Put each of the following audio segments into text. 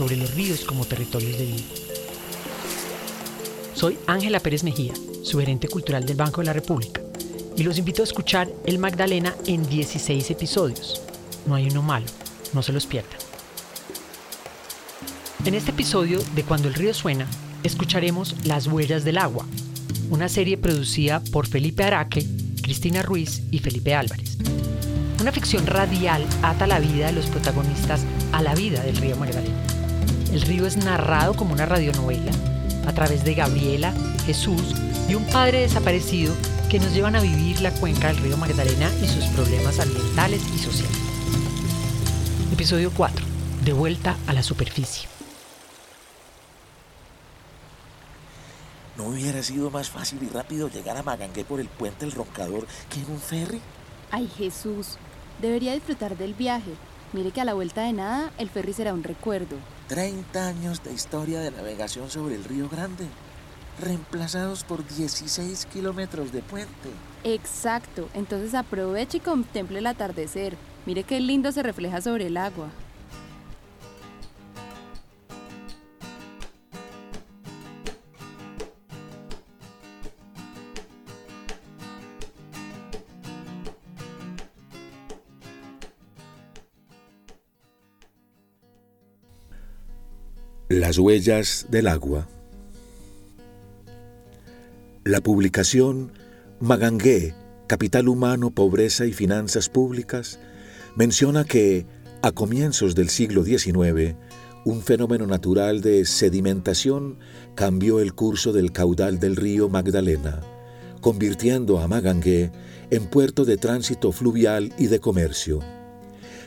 sobre los ríos como territorios de vida. Soy Ángela Pérez Mejía, su gerente cultural del Banco de la República, y los invito a escuchar El Magdalena en 16 episodios. No hay uno malo, no se los pierdan. En este episodio de Cuando el río suena, escucharemos Las huellas del agua, una serie producida por Felipe Araque, Cristina Ruiz y Felipe Álvarez. Una ficción radial ata la vida de los protagonistas a la vida del río Magdalena. El río es narrado como una radionovela a través de Gabriela, Jesús y un padre desaparecido que nos llevan a vivir la cuenca del río Magdalena y sus problemas ambientales y sociales. Episodio 4. De vuelta a la superficie. ¿No hubiera sido más fácil y rápido llegar a Magangué por el puente El Roncador que en un ferry? Ay, Jesús, debería disfrutar del viaje. Mire que a la vuelta de nada, el ferry será un recuerdo. 30 años de historia de navegación sobre el Río Grande, reemplazados por 16 kilómetros de puente. Exacto, entonces aproveche y contemple el atardecer. Mire qué lindo se refleja sobre el agua. Las huellas del agua. La publicación Magangué, Capital Humano, Pobreza y Finanzas Públicas menciona que, a comienzos del siglo XIX, un fenómeno natural de sedimentación cambió el curso del caudal del río Magdalena, convirtiendo a Magangué en puerto de tránsito fluvial y de comercio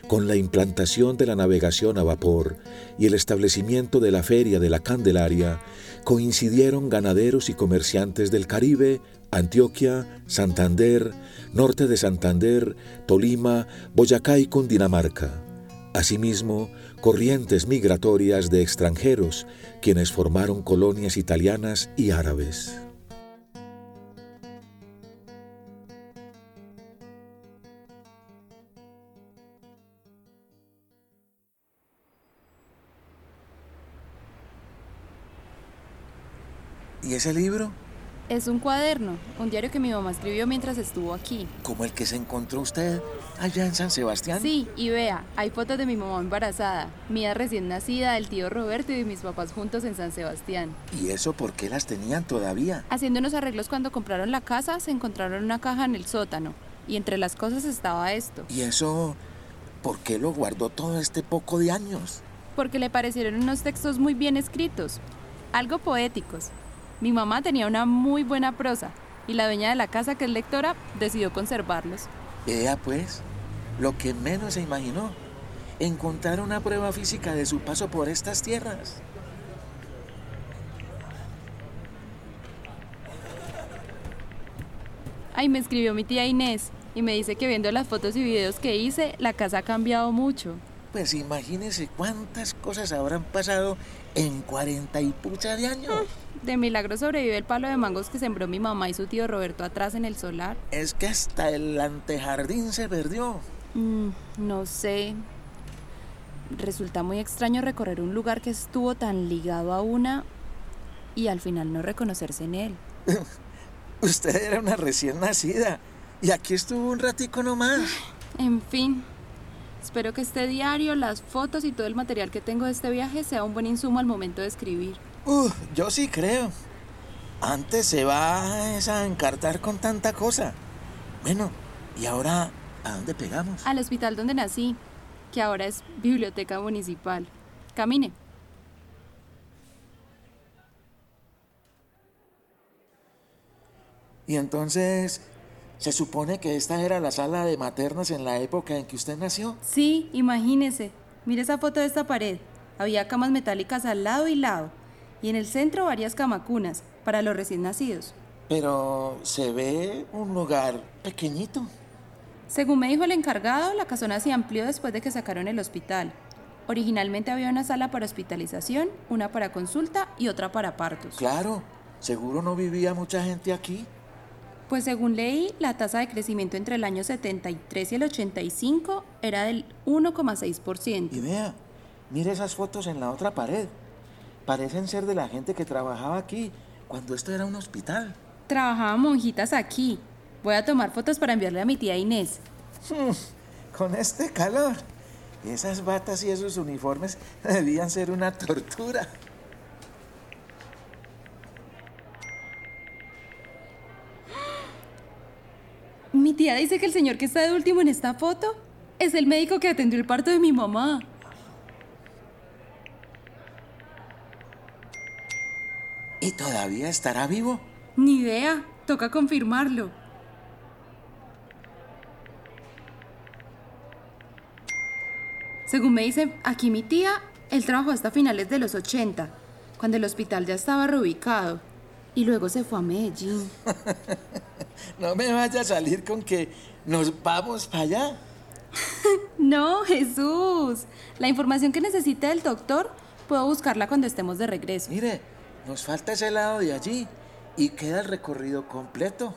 con la implantación de la navegación a vapor y el establecimiento de la Feria de la Candelaria, coincidieron ganaderos y comerciantes del Caribe, Antioquia, Santander, norte de Santander, Tolima, Boyacá y Cundinamarca. Asimismo, corrientes migratorias de extranjeros, quienes formaron colonias italianas y árabes. ¿Y ese libro? Es un cuaderno, un diario que mi mamá escribió mientras estuvo aquí. ¿Como el que se encontró usted allá en San Sebastián? Sí, y vea, hay fotos de mi mamá embarazada, mía recién nacida, del tío Roberto y de mis papás juntos en San Sebastián. ¿Y eso por qué las tenían todavía? Haciendo unos arreglos cuando compraron la casa, se encontraron una caja en el sótano, y entre las cosas estaba esto. ¿Y eso por qué lo guardó todo este poco de años? Porque le parecieron unos textos muy bien escritos, algo poéticos. Mi mamá tenía una muy buena prosa y la dueña de la casa, que es lectora, decidió conservarlos. Ella pues, lo que menos se imaginó, encontrar una prueba física de su paso por estas tierras. Ay, me escribió mi tía Inés y me dice que viendo las fotos y videos que hice, la casa ha cambiado mucho. Pues imagínese cuántas cosas habrán pasado en cuarenta y pucha de años. De milagro sobrevive el palo de mangos que sembró mi mamá y su tío Roberto atrás en el solar. Es que hasta el antejardín se perdió. Mm, no sé. Resulta muy extraño recorrer un lugar que estuvo tan ligado a una y al final no reconocerse en él. Usted era una recién nacida y aquí estuvo un ratico nomás. En fin, espero que este diario, las fotos y todo el material que tengo de este viaje sea un buen insumo al momento de escribir. Uh, yo sí creo. Antes se va a encartar con tanta cosa. Bueno, ¿y ahora a dónde pegamos? Al hospital donde nací, que ahora es biblioteca municipal. Camine. Y entonces, ¿se supone que esta era la sala de maternas en la época en que usted nació? Sí, imagínese. Mire esa foto de esta pared. Había camas metálicas al lado y lado, y en el centro varias camacunas para los recién nacidos. Pero se ve un lugar pequeñito. Según me dijo el encargado, la casona se amplió después de que sacaron el hospital. Originalmente había una sala para hospitalización, una para consulta y otra para partos. Claro, seguro no vivía mucha gente aquí. Pues según leí, la tasa de crecimiento entre el año 73 y el 85 era del 1,6%. Y vea, mire esas fotos en la otra pared. Parecen ser de la gente que trabajaba aquí cuando esto era un hospital. Trabajaban monjitas aquí. Voy a tomar fotos para enviarle a mi tía Inés. Con este calor. Esas batas y esos uniformes debían ser una tortura. Mi tía dice que el señor que está de último en esta foto es el médico que atendió el parto de mi mamá. ¿Y todavía estará vivo? Ni idea, toca confirmarlo. Según me dice aquí mi tía, él trabajó hasta finales de los 80, cuando el hospital ya estaba reubicado, y luego se fue a Medellín. no me vaya a salir con que nos vamos para allá. no, Jesús. La información que necesite el doctor, puedo buscarla cuando estemos de regreso. Mire, nos falta ese lado de allí y queda el recorrido completo.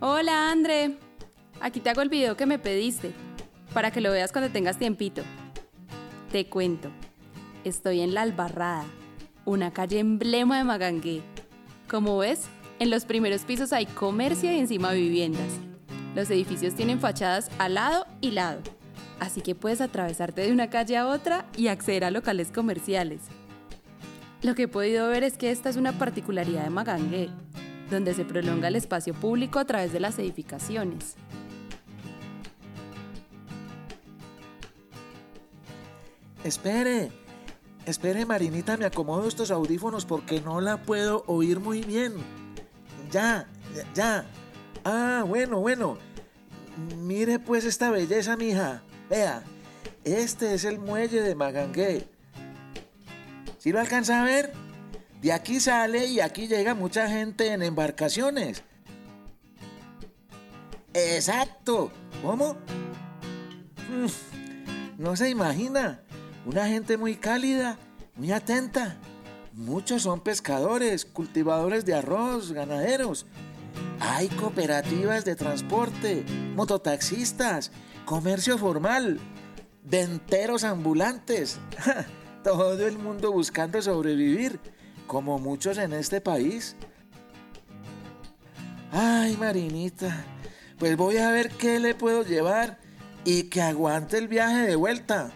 Hola, André. Aquí te hago el video que me pediste, para que lo veas cuando tengas tiempito. Te cuento, estoy en La Albarrada, una calle emblema de Magangué. Como ves, en los primeros pisos hay comercio y encima viviendas. Los edificios tienen fachadas al lado y lado, así que puedes atravesarte de una calle a otra y acceder a locales comerciales. Lo que he podido ver es que esta es una particularidad de Magangué, donde se prolonga el espacio público a través de las edificaciones. Espere, espere Marinita, me acomodo estos audífonos porque no la puedo oír muy bien. Ya, ya. Ah, bueno, bueno. Mire pues esta belleza, mija. Vea, este es el muelle de Magangué. ¿Sí lo alcanza a ver? De aquí sale y aquí llega mucha gente en embarcaciones. Exacto. ¿Cómo? Mm, no se imagina. Una gente muy cálida, muy atenta. Muchos son pescadores, cultivadores de arroz, ganaderos. Hay cooperativas de transporte, mototaxistas, comercio formal, denteros ambulantes. Todo el mundo buscando sobrevivir como muchos en este país. Ay, Marinita, pues voy a ver qué le puedo llevar y que aguante el viaje de vuelta.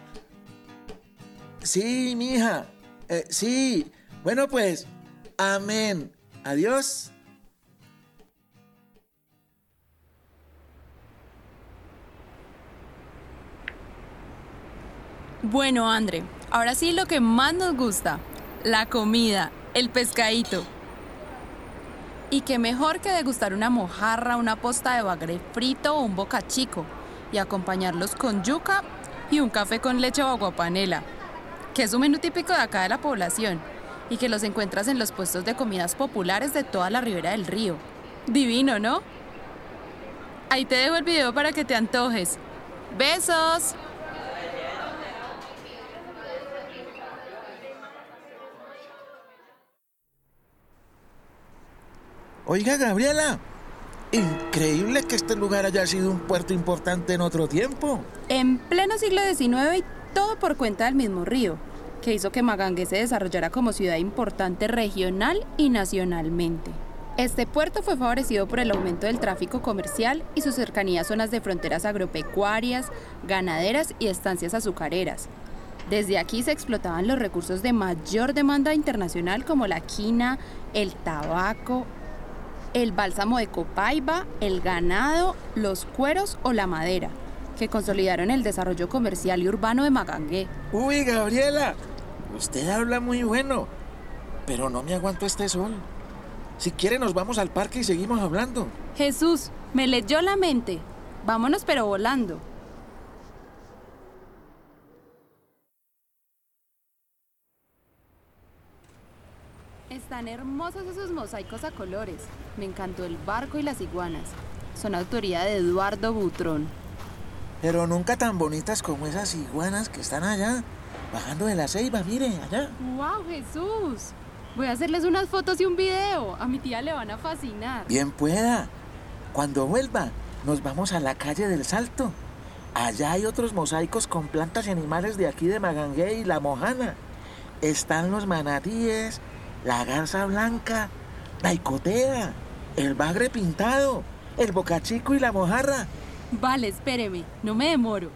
Sí, mija, eh, sí. Bueno, pues, amén. Adiós. Bueno, André, ahora sí lo que más nos gusta, la comida el pescadito. Y qué mejor que degustar una mojarra, una posta de bagre frito o un bocachico y acompañarlos con yuca y un café con leche o aguapanela, que es un menú típico de acá de la población y que los encuentras en los puestos de comidas populares de toda la ribera del río. Divino, ¿no? Ahí te dejo el video para que te antojes. ¡Besos! Oiga, Gabriela, increíble que este lugar haya sido un puerto importante en otro tiempo. En pleno siglo XIX y todo por cuenta del mismo río, que hizo que Magangué se desarrollara como ciudad importante regional y nacionalmente. Este puerto fue favorecido por el aumento del tráfico comercial y su cercanía a zonas de fronteras agropecuarias, ganaderas y estancias azucareras. Desde aquí se explotaban los recursos de mayor demanda internacional como la quina, el tabaco, el bálsamo de copaiba, el ganado, los cueros o la madera, que consolidaron el desarrollo comercial y urbano de Magangué. Uy, Gabriela, Usted habla muy bueno, pero no me aguanto este sol. Si quiere nos vamos al parque y seguimos hablando. Jesús, me leyó la mente. Vámonos pero volando. Están hermosos esos mosaicos a colores. Me encantó el barco y las iguanas. Son autoría de Eduardo Butrón. Pero nunca tan bonitas como esas iguanas que están allá, bajando de la ceiba, mire, allá. ¡Wow, Jesús! Voy a hacerles unas fotos y un video. A mi tía le van a fascinar. Bien pueda. Cuando vuelva, nos vamos a la calle del Salto. Allá hay otros mosaicos con plantas y animales de aquí de Magangué y La Mojana. Están los manatíes, la garza blanca, la icotea, el bagre pintado, el bocachico y la mojarra. Vale, espéreme, no me demoro.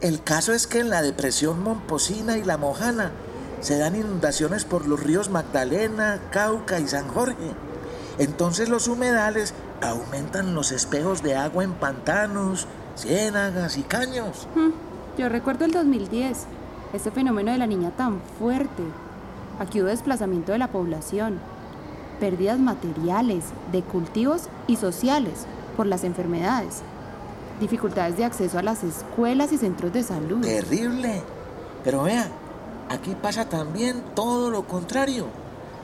El caso es que en la depresión Momposina y la Mojana se dan inundaciones por los ríos Magdalena, Cauca y San Jorge. Entonces los humedales aumentan los espejos de agua en pantanos, ciénagas y caños. Hmm, Yo recuerdo el 2010, ese fenómeno de la niña tan fuerte. Aquí hubo desplazamiento de la población, pérdidas materiales, de cultivos y sociales por las enfermedades, dificultades de acceso a las escuelas y centros de salud. Terrible. Pero vea, aquí pasa también todo lo contrario.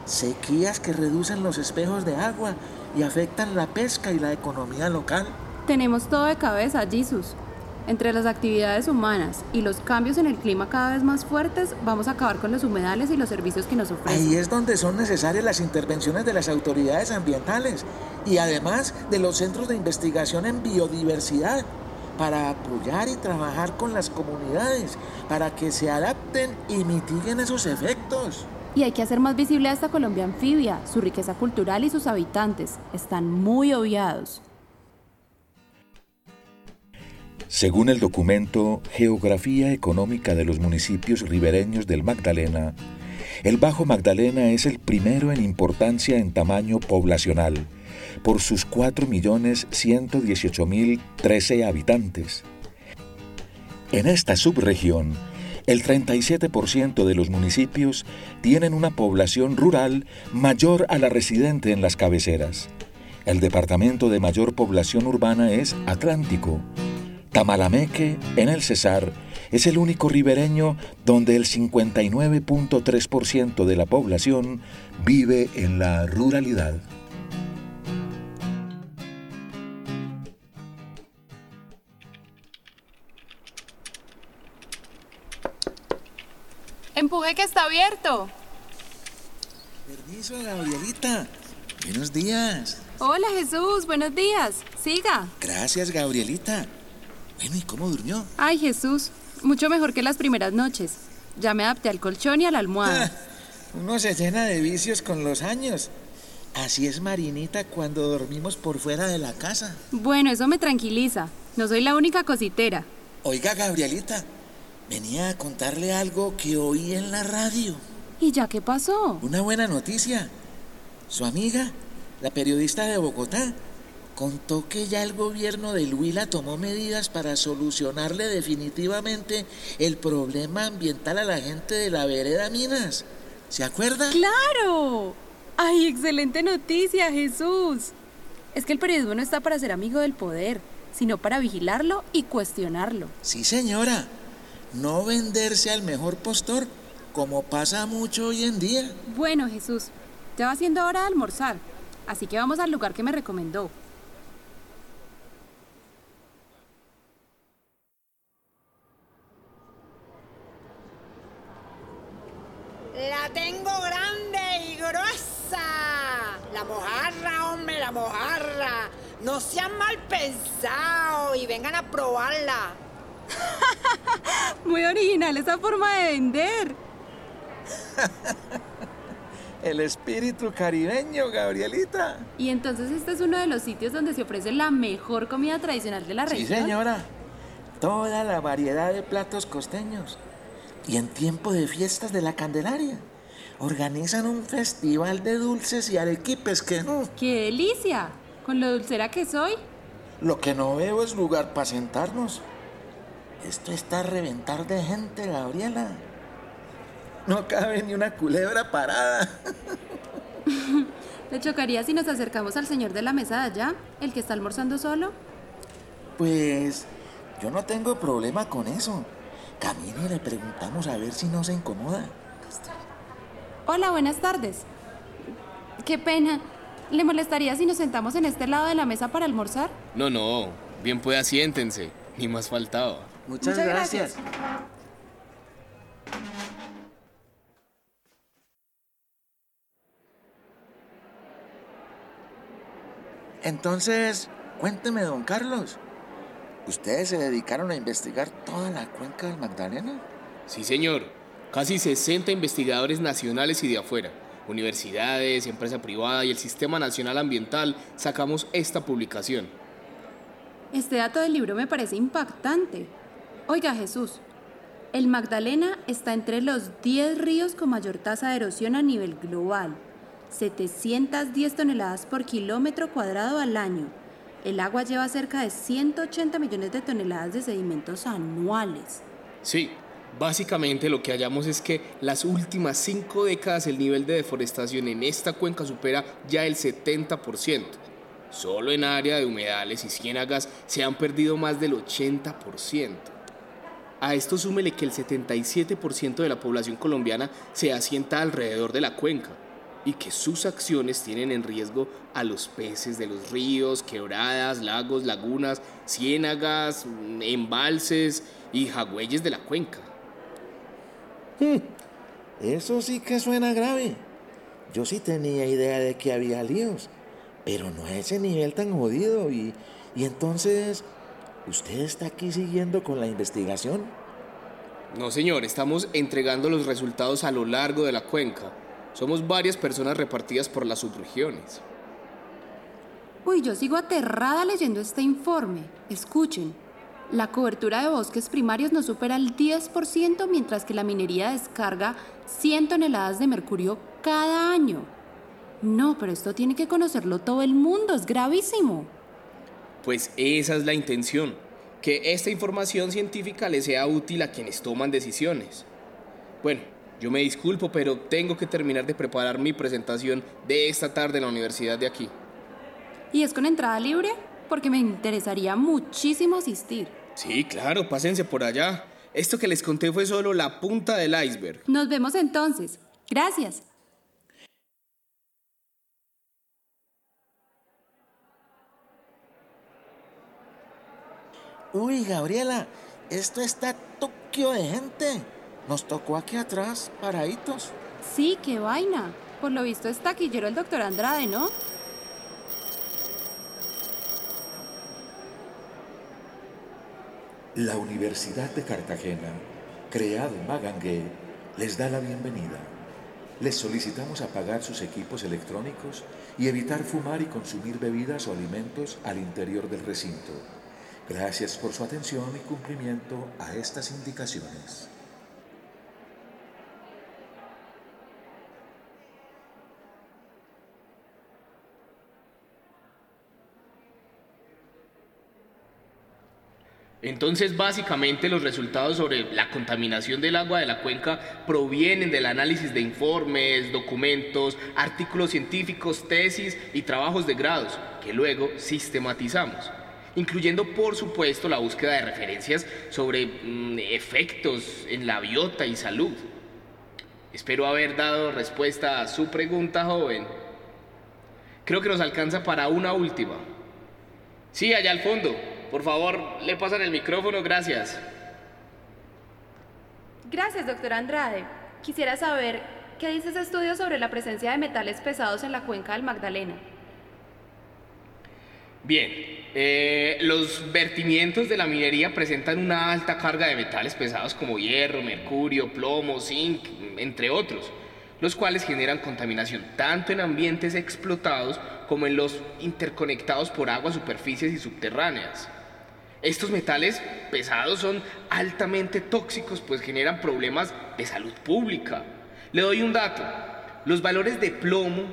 Sequías que reducen los espejos de agua y afectan la pesca y la economía local. Tenemos todo de cabeza, Jesus. Entre las actividades humanas y los cambios en el clima cada vez más fuertes, vamos a acabar con los humedales y los servicios que nos ofrecen. Ahí es donde son necesarias las intervenciones de las autoridades ambientales y además de los centros de investigación en biodiversidad para apoyar y trabajar con las comunidades para que se adapten y mitiguen esos efectos. Y hay que hacer más visible a esta Colombia anfibia, su riqueza cultural y sus habitantes. Están muy obviados. Según el documento Geografía Económica de los Municipios Ribereños del Magdalena, el Bajo Magdalena es el primero en importancia en tamaño poblacional, por sus 4.118.013 habitantes. En esta subregión, el 37% de los municipios tienen una población rural mayor a la residente en las cabeceras. El departamento de mayor población urbana es Atlántico. Tamalameque, en el Cesar, es el único ribereño donde el 59.3% de la población vive en la ruralidad. Empuje que está abierto. Permiso, Gabrielita. Buenos días. Hola Jesús, buenos días. Siga. Gracias, Gabrielita. Bueno, ¿y cómo durmió? Ay Jesús, mucho mejor que las primeras noches. Ya me adapté al colchón y a la almohada. Uno se llena de vicios con los años. Así es Marinita cuando dormimos por fuera de la casa. Bueno, eso me tranquiliza. No soy la única cositera. Oiga, Gabrielita, venía a contarle algo que oí en la radio. ¿Y ya qué pasó? Una buena noticia. Su amiga, la periodista de Bogotá, contó que ya el gobierno de Huila tomó medidas para solucionarle definitivamente el problema ambiental a la gente de la vereda Minas. ¿Se acuerda? ¡Claro! ¡Ay, excelente noticia, Jesús! Es que el periodismo no está para ser amigo del poder, sino para vigilarlo y cuestionarlo. Sí, señora. No venderse al mejor postor, como pasa mucho hoy en día. Bueno, Jesús, ya va siendo hora de almorzar, así que vamos al lugar que me recomendó. La tengo grande y gruesa. La mojarra, hombre, la mojarra. No sean mal pensados y vengan a probarla. Muy original esa forma de vender. El espíritu caribeño, Gabrielita. Y entonces este es uno de los sitios donde se ofrece la mejor comida tradicional de la Sí, región. señora. Toda la variedad de platos costeños. Y en tiempo de fiestas de la Candelaria. Organizan un festival de dulces y arequipes que no. ¡Qué delicia! Con lo dulcera que soy. Lo que no veo es lugar para sentarnos. Esto está a reventar de gente, Gabriela. No cabe ni una culebra parada. ¿Le chocaría si nos acercamos al señor de la mesa de allá, el que está almorzando solo? Pues yo no tengo problema con eso. Camine y le preguntamos a ver si no se incomoda. Hola, buenas tardes. Qué pena. ¿Le molestaría si nos sentamos en este lado de la mesa para almorzar? No, no. Bien pueda, siéntense. Ni más faltaba. Muchas, Muchas gracias. gracias. Entonces, cuénteme, don Carlos. ¿Ustedes se dedicaron a investigar toda la cuenca del Magdalena? Sí, señor. Casi 60 investigadores nacionales y de afuera, universidades, empresa privada y el Sistema Nacional Ambiental sacamos esta publicación. Este dato del libro me parece impactante. Oiga, Jesús, el Magdalena está entre los 10 ríos con mayor tasa de erosión a nivel global. 710 toneladas por kilómetro cuadrado al año. El agua lleva cerca de 180 millones de toneladas de sedimentos anuales. Sí, básicamente lo que hallamos es que las últimas cinco décadas el nivel de deforestación en esta cuenca supera ya el 70%. Solo en área de humedales y ciénagas se han perdido más del 80%. A esto súmele que el 77% de la población colombiana se asienta alrededor de la cuenca y que sus acciones tienen en riesgo a los peces de los ríos, quebradas, lagos, lagunas, ciénagas, embalses y jagüeyes de la cuenca. Eso sí que suena grave. Yo sí tenía idea de que había líos, pero no a ese nivel tan jodido. Y, y entonces, ¿usted está aquí siguiendo con la investigación? No, señor, estamos entregando los resultados a lo largo de la cuenca. Somos varias personas repartidas por las subregiones. Uy, yo sigo aterrada leyendo este informe. Escuchen, la cobertura de bosques primarios no supera el 10%, mientras que la minería descarga 100 toneladas de mercurio cada año. No, pero esto tiene que conocerlo todo el mundo, es gravísimo. Pues esa es la intención, que esta información científica le sea útil a quienes toman decisiones. Bueno, yo me disculpo, pero tengo que terminar de preparar mi presentación de esta tarde en la universidad de aquí. ¿Y es con entrada libre? Porque me interesaría muchísimo asistir. Sí, claro, pásense por allá. Esto que les conté fue solo la punta del iceberg. Nos vemos entonces. Gracias. Uy, Gabriela, esto está toquio de gente. Nos tocó aquí atrás, paraditos. Sí, qué vaina. Por lo visto es taquillero el doctor Andrade, ¿no? La Universidad de Cartagena, creado en Magangué, les da la bienvenida. Les solicitamos apagar sus equipos electrónicos y evitar fumar y consumir bebidas o alimentos al interior del recinto. Gracias por su atención y cumplimiento a estas indicaciones. Entonces, básicamente los resultados sobre la contaminación del agua de la cuenca provienen del análisis de informes, documentos, artículos científicos, tesis y trabajos de grados que luego sistematizamos, incluyendo por supuesto la búsqueda de referencias sobre mm, efectos en la biota y salud. Espero haber dado respuesta a su pregunta, joven. Creo que nos alcanza para una última. Sí, allá al fondo. Por favor, le pasan el micrófono, gracias. Gracias, doctor Andrade. Quisiera saber qué dice ese estudio sobre la presencia de metales pesados en la cuenca del Magdalena. Bien, eh, los vertimientos de la minería presentan una alta carga de metales pesados como hierro, mercurio, plomo, zinc, entre otros, los cuales generan contaminación tanto en ambientes explotados como en los interconectados por agua, superficies y subterráneas. Estos metales pesados son altamente tóxicos, pues generan problemas de salud pública. Le doy un dato. Los valores de plomo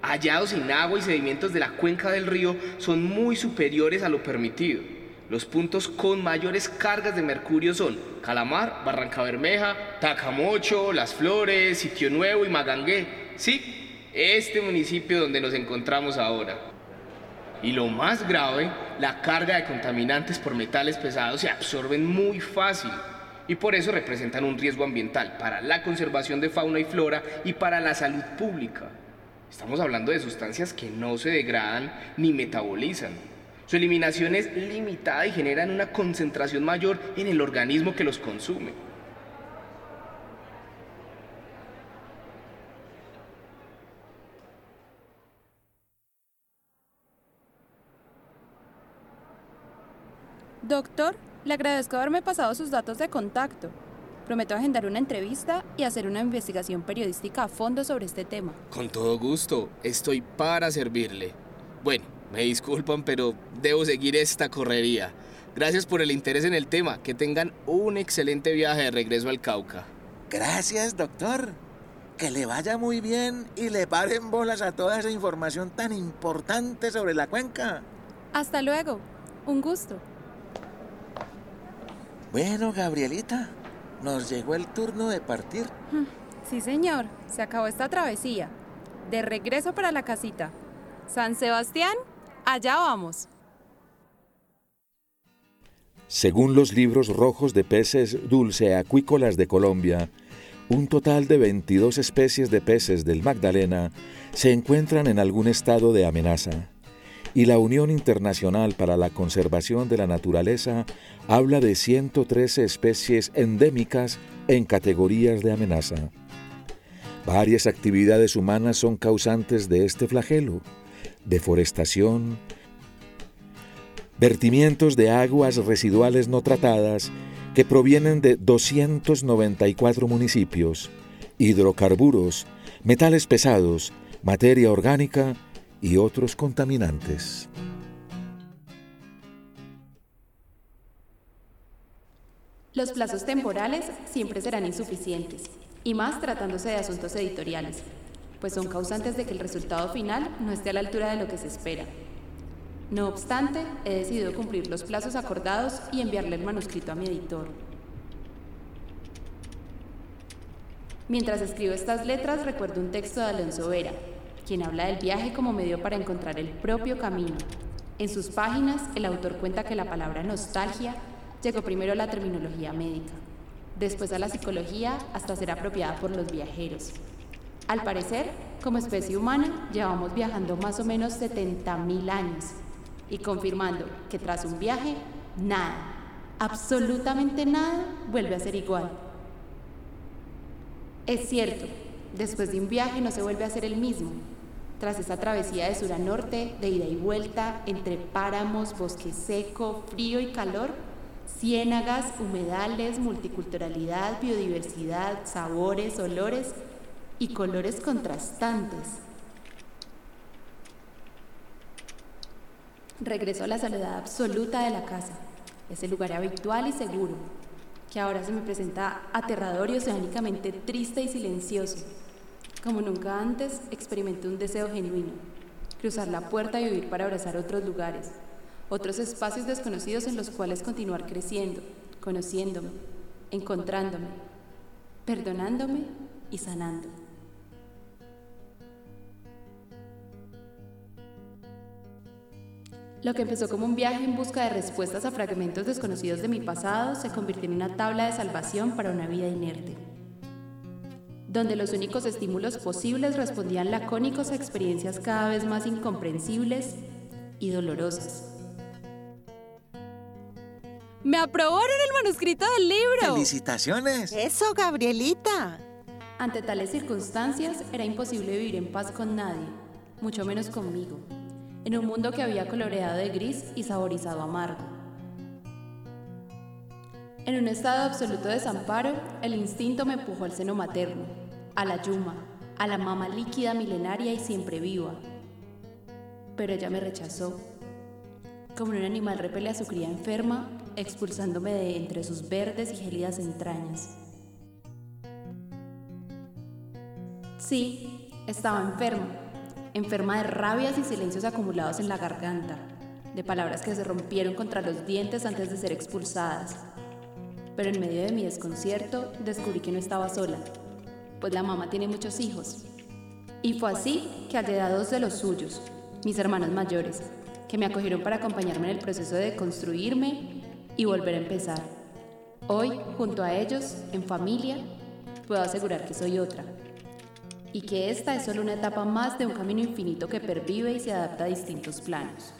hallados en agua y sedimentos de la cuenca del río son muy superiores a lo permitido. Los puntos con mayores cargas de mercurio son Calamar, Barranca Bermeja, Tacamocho, Las Flores, Sitio Nuevo y Magangué. Sí, este municipio donde nos encontramos ahora. Y lo más grave, la carga de contaminantes por metales pesados se absorben muy fácil y por eso representan un riesgo ambiental para la conservación de fauna y flora y para la salud pública. Estamos hablando de sustancias que no se degradan ni metabolizan. Su eliminación es limitada y generan una concentración mayor en el organismo que los consume. Doctor, le agradezco haberme pasado sus datos de contacto. Prometo agendar una entrevista y hacer una investigación periodística a fondo sobre este tema. Con todo gusto, estoy para servirle. Bueno, me disculpan, pero debo seguir esta correría. Gracias por el interés en el tema. Que tengan un excelente viaje de regreso al Cauca. Gracias, doctor. Que le vaya muy bien y le paren bolas a toda esa información tan importante sobre la cuenca. Hasta luego. Un gusto. Bueno, Gabrielita, nos llegó el turno de partir. Sí, señor. Se acabó esta travesía. De regreso para la casita. San Sebastián, allá vamos. Según los libros rojos de peces dulce acuícolas de Colombia, un total de 22 especies de peces del Magdalena se encuentran en algún estado de amenaza y la Unión Internacional para la Conservación de la Naturaleza habla de 113 especies endémicas en categorías de amenaza. Varias actividades humanas son causantes de este flagelo. Deforestación, vertimientos de aguas residuales no tratadas que provienen de 294 municipios, hidrocarburos, metales pesados, materia orgánica y otros contaminantes. Los plazos temporales siempre serán insuficientes, y más tratándose de asuntos editoriales, pues son causantes de que el resultado final no esté a la altura de lo que se espera. No obstante, he decidido cumplir los plazos acordados y enviarle el manuscrito a mi editor. Mientras escribo estas letras, recuerdo un texto de Alonso Vera, quien habla del viaje como medio para encontrar el propio camino. En sus páginas, el autor cuenta que la palabra nostalgia llegó primero a la terminología médica, después a la psicología hasta ser apropiada por los viajeros. Al parecer, como especie humana, llevamos viajando más o menos 70.000 años y confirmando que tras un viaje, nada, absolutamente nada, vuelve a ser igual. Es cierto, después de un viaje no se vuelve a ser el mismo, tras esa travesía de sur a norte, de ida y vuelta, entre páramos, bosque seco, frío y calor, ciénagas, humedales, multiculturalidad, biodiversidad, sabores, olores y colores contrastantes. Regreso a la soledad absoluta de la casa, ese lugar habitual y seguro, que ahora se me presenta aterrador y oceánicamente triste y silencioso como nunca antes, experimenté un deseo genuino, cruzar la puerta y vivir para abrazar otros lugares, otros espacios desconocidos en los cuales continuar creciendo, conociéndome, encontrándome, perdonándome y sanando. Lo que empezó como un viaje en busca de respuestas a fragmentos desconocidos de mi pasado se convirtió en una tabla de salvación para una vida inerte donde los únicos estímulos posibles respondían lacónicos a experiencias cada vez más incomprensibles y dolorosas. ¡Me aprobaron el manuscrito del libro! ¡Felicitaciones! Eso, Gabrielita. Ante tales circunstancias era imposible vivir en paz con nadie, mucho menos conmigo, en un mundo que había coloreado de gris y saborizado amargo. En un estado de absoluto desamparo, el instinto me empujó al seno materno, a la yuma, a la mama líquida milenaria y siempre viva. Pero ella me rechazó, como un animal repele a su cría enferma, expulsándome de entre sus verdes y gélidas entrañas. Sí, estaba enferma, enferma de rabias y silencios acumulados en la garganta, de palabras que se rompieron contra los dientes antes de ser expulsadas. Pero en medio de mi desconcierto descubrí que no estaba sola, pues la mamá tiene muchos hijos. Y fue así que hallé a dos de los suyos, mis hermanos mayores, que me acogieron para acompañarme en el proceso de construirme y volver a empezar. Hoy, junto a ellos, en familia, puedo asegurar que soy otra. Y que esta es solo una etapa más de un camino infinito que pervive y se adapta a distintos planos.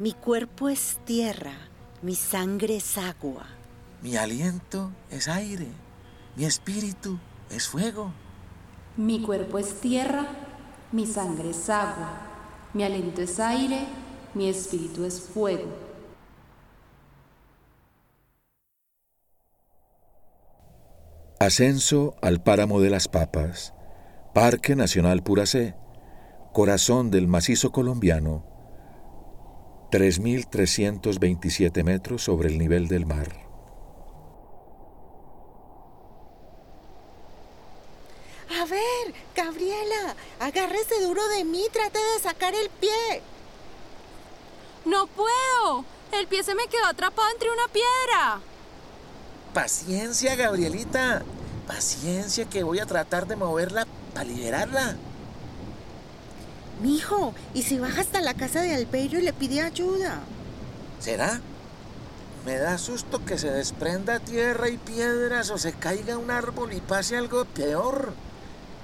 Mi cuerpo es tierra, mi sangre es agua. Mi aliento es aire, mi espíritu es fuego. Mi cuerpo es tierra, mi sangre es agua, mi aliento es aire, mi espíritu es fuego. Ascenso al Páramo de las Papas, Parque Nacional Puracé, corazón del macizo colombiano, 3.327 metros sobre el nivel del mar. A ver, Gabriela, agárrese duro de mí, trate de sacar el pie. No puedo. El pie se me quedó atrapado entre una piedra. Paciencia, Gabrielita. Paciencia que voy a tratar de moverla para liberarla. Mijo, ¿y si baja hasta la casa de Albeiro y le pide ayuda? ¿Será? Me da susto que se desprenda tierra y piedras o se caiga un árbol y pase algo peor.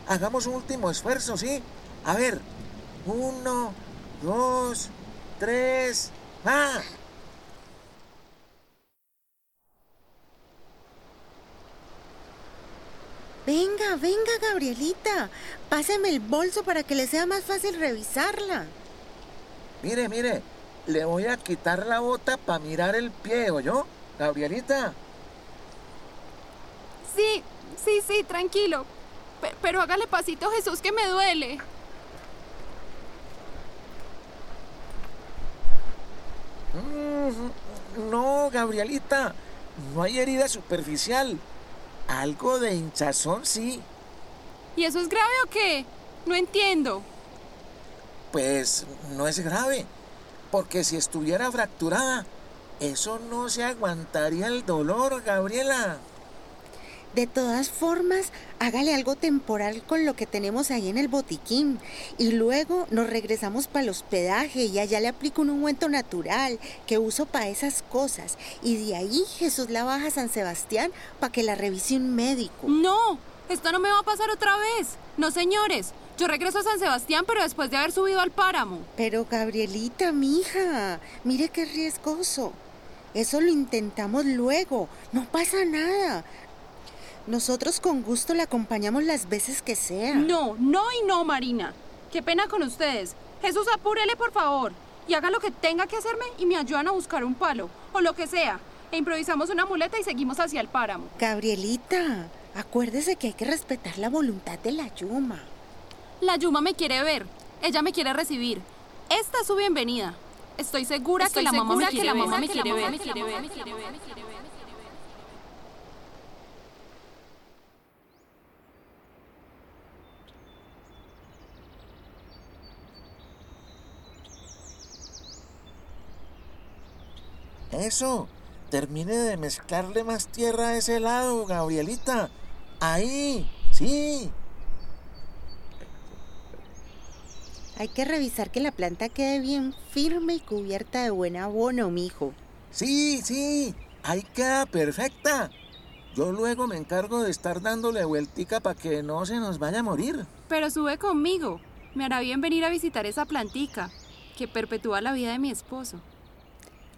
Hagamos un último esfuerzo, ¿sí? A ver, uno, dos, tres, ¡va! Venga, venga, Gabrielita. Páseme el bolso para que le sea más fácil revisarla. Mire, mire, le voy a quitar la bota para mirar el pie, yo, Gabrielita? Sí, sí, sí, tranquilo. Pe- pero hágale pasito, Jesús, que me duele. Mm, No, Gabrielita, no hay herida superficial. Algo de hinchazón, sí. ¿Y eso es grave o qué? No entiendo. Pues no es grave, porque si estuviera fracturada, eso no se aguantaría el dolor, Gabriela. De todas formas, hágale algo temporal con lo que tenemos ahí en el botiquín. Y luego nos regresamos para el hospedaje y allá le aplico un ungüento natural que uso para esas cosas. Y de ahí Jesús la baja a San Sebastián para que la revise un médico. No, esto no me va a pasar otra vez. No, señores. Yo regreso a San Sebastián, pero después de haber subido al páramo. Pero Gabrielita, mija, mire qué riesgoso. Eso lo intentamos luego. No pasa nada. Nosotros con gusto la acompañamos las veces que sea. No, no y no, Marina. Qué pena con ustedes. Jesús, apúrele, por favor. Y haga lo que tenga que hacerme y me ayudan a buscar un palo. O lo que sea. E improvisamos una muleta y seguimos hacia el páramo. Gabrielita, acuérdese que hay que respetar la voluntad de la Yuma. La Yuma me quiere ver. Ella me quiere recibir. Esta es su bienvenida. Estoy segura que la mamá me quiere ver. Eso, termine de mezclarle más tierra a ese lado, Gabrielita. Ahí, sí. Hay que revisar que la planta quede bien firme y cubierta de buen abono, mijo. Sí, sí, ahí queda perfecta. Yo luego me encargo de estar dándole vueltica para que no se nos vaya a morir. Pero sube conmigo. Me hará bien venir a visitar esa plantica que perpetúa la vida de mi esposo.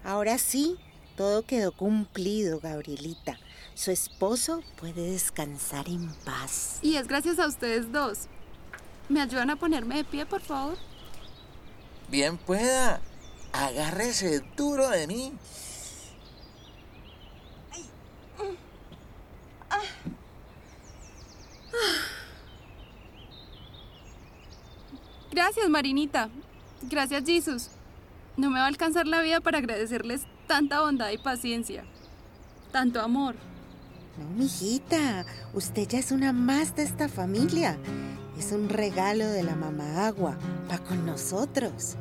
Ahora sí, todo quedó cumplido, Gabrielita. Su esposo puede descansar en paz. Y es gracias a ustedes dos. ¿Me ayudan a ponerme de pie, por favor? Bien pueda. Agárrese duro de mí. Gracias, Marinita. Gracias, Jesus. No me va a alcanzar la vida para agradecerles tanta bondad y paciencia. Tanto amor. No, mijita, usted ya es una más de esta familia. Es un regalo de la mamá agua, va con nosotros.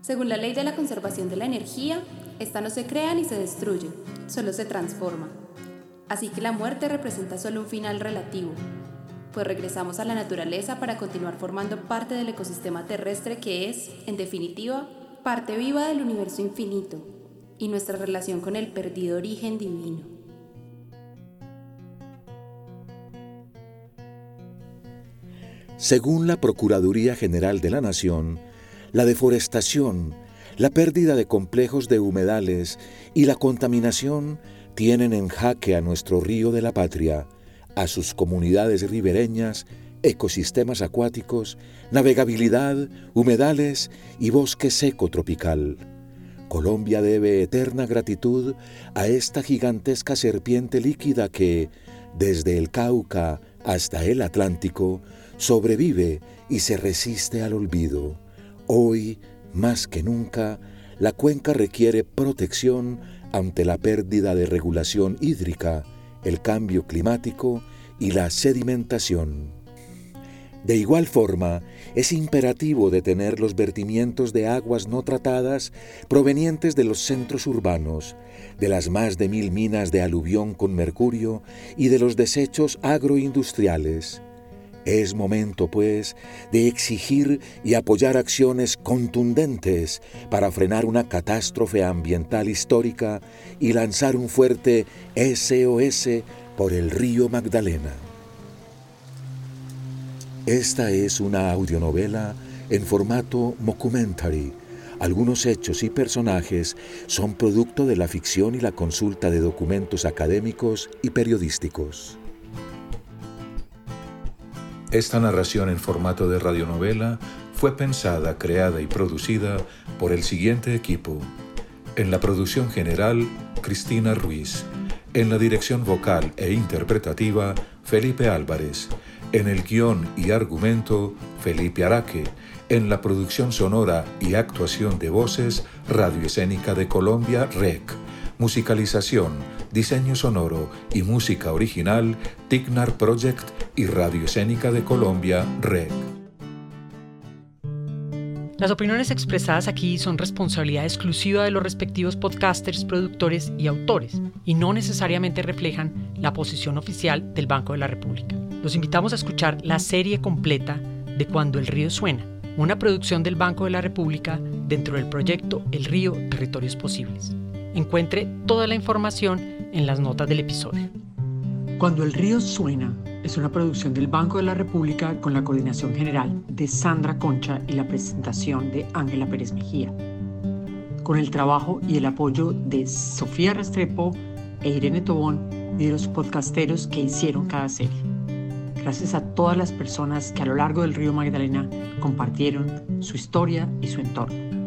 Según la ley de la conservación de la energía, esta no se crea ni se destruye, solo se transforma. Así que la muerte representa solo un final relativo, pues regresamos a la naturaleza para continuar formando parte del ecosistema terrestre que es, en definitiva, parte viva del universo infinito y nuestra relación con el perdido origen divino. Según la Procuraduría General de la Nación, la deforestación, la pérdida de complejos de humedales y la contaminación tienen en jaque a nuestro río de la patria, a sus comunidades ribereñas, ecosistemas acuáticos, navegabilidad, humedales y bosque seco tropical. Colombia debe eterna gratitud a esta gigantesca serpiente líquida que, desde el Cauca hasta el Atlántico, sobrevive y se resiste al olvido. Hoy, más que nunca, la cuenca requiere protección ante la pérdida de regulación hídrica, el cambio climático y la sedimentación. De igual forma, es imperativo detener los vertimientos de aguas no tratadas provenientes de los centros urbanos, de las más de mil minas de aluvión con mercurio y de los desechos agroindustriales. Es momento, pues, de exigir y apoyar acciones contundentes para frenar una catástrofe ambiental histórica y lanzar un fuerte SOS por el río Magdalena. Esta es una audionovela en formato mockumentary. Algunos hechos y personajes son producto de la ficción y la consulta de documentos académicos y periodísticos. Esta narración en formato de radionovela fue pensada, creada y producida por el siguiente equipo. En la producción general, Cristina Ruiz. En la dirección vocal e interpretativa, Felipe Álvarez. En el guion y argumento, Felipe Araque. En la producción sonora y actuación de voces, Radio Escénica de Colombia, REC. Musicalización, diseño sonoro y música original, Tignar Project y Radio Escénica de Colombia, REC. Las opiniones expresadas aquí son responsabilidad exclusiva de los respectivos podcasters, productores y autores, y no necesariamente reflejan la posición oficial del Banco de la República. Los invitamos a escuchar la serie completa de Cuando el río suena, una producción del Banco de la República dentro del proyecto El río Territorios Posibles. Encuentre toda la información en las notas del episodio. Cuando el río suena es una producción del Banco de la República con la coordinación general de Sandra Concha y la presentación de Ángela Pérez Mejía, con el trabajo y el apoyo de Sofía Restrepo e Irene Tobón y de los podcasteros que hicieron cada serie gracias a todas las personas que a lo largo del río Magdalena compartieron su historia y su entorno.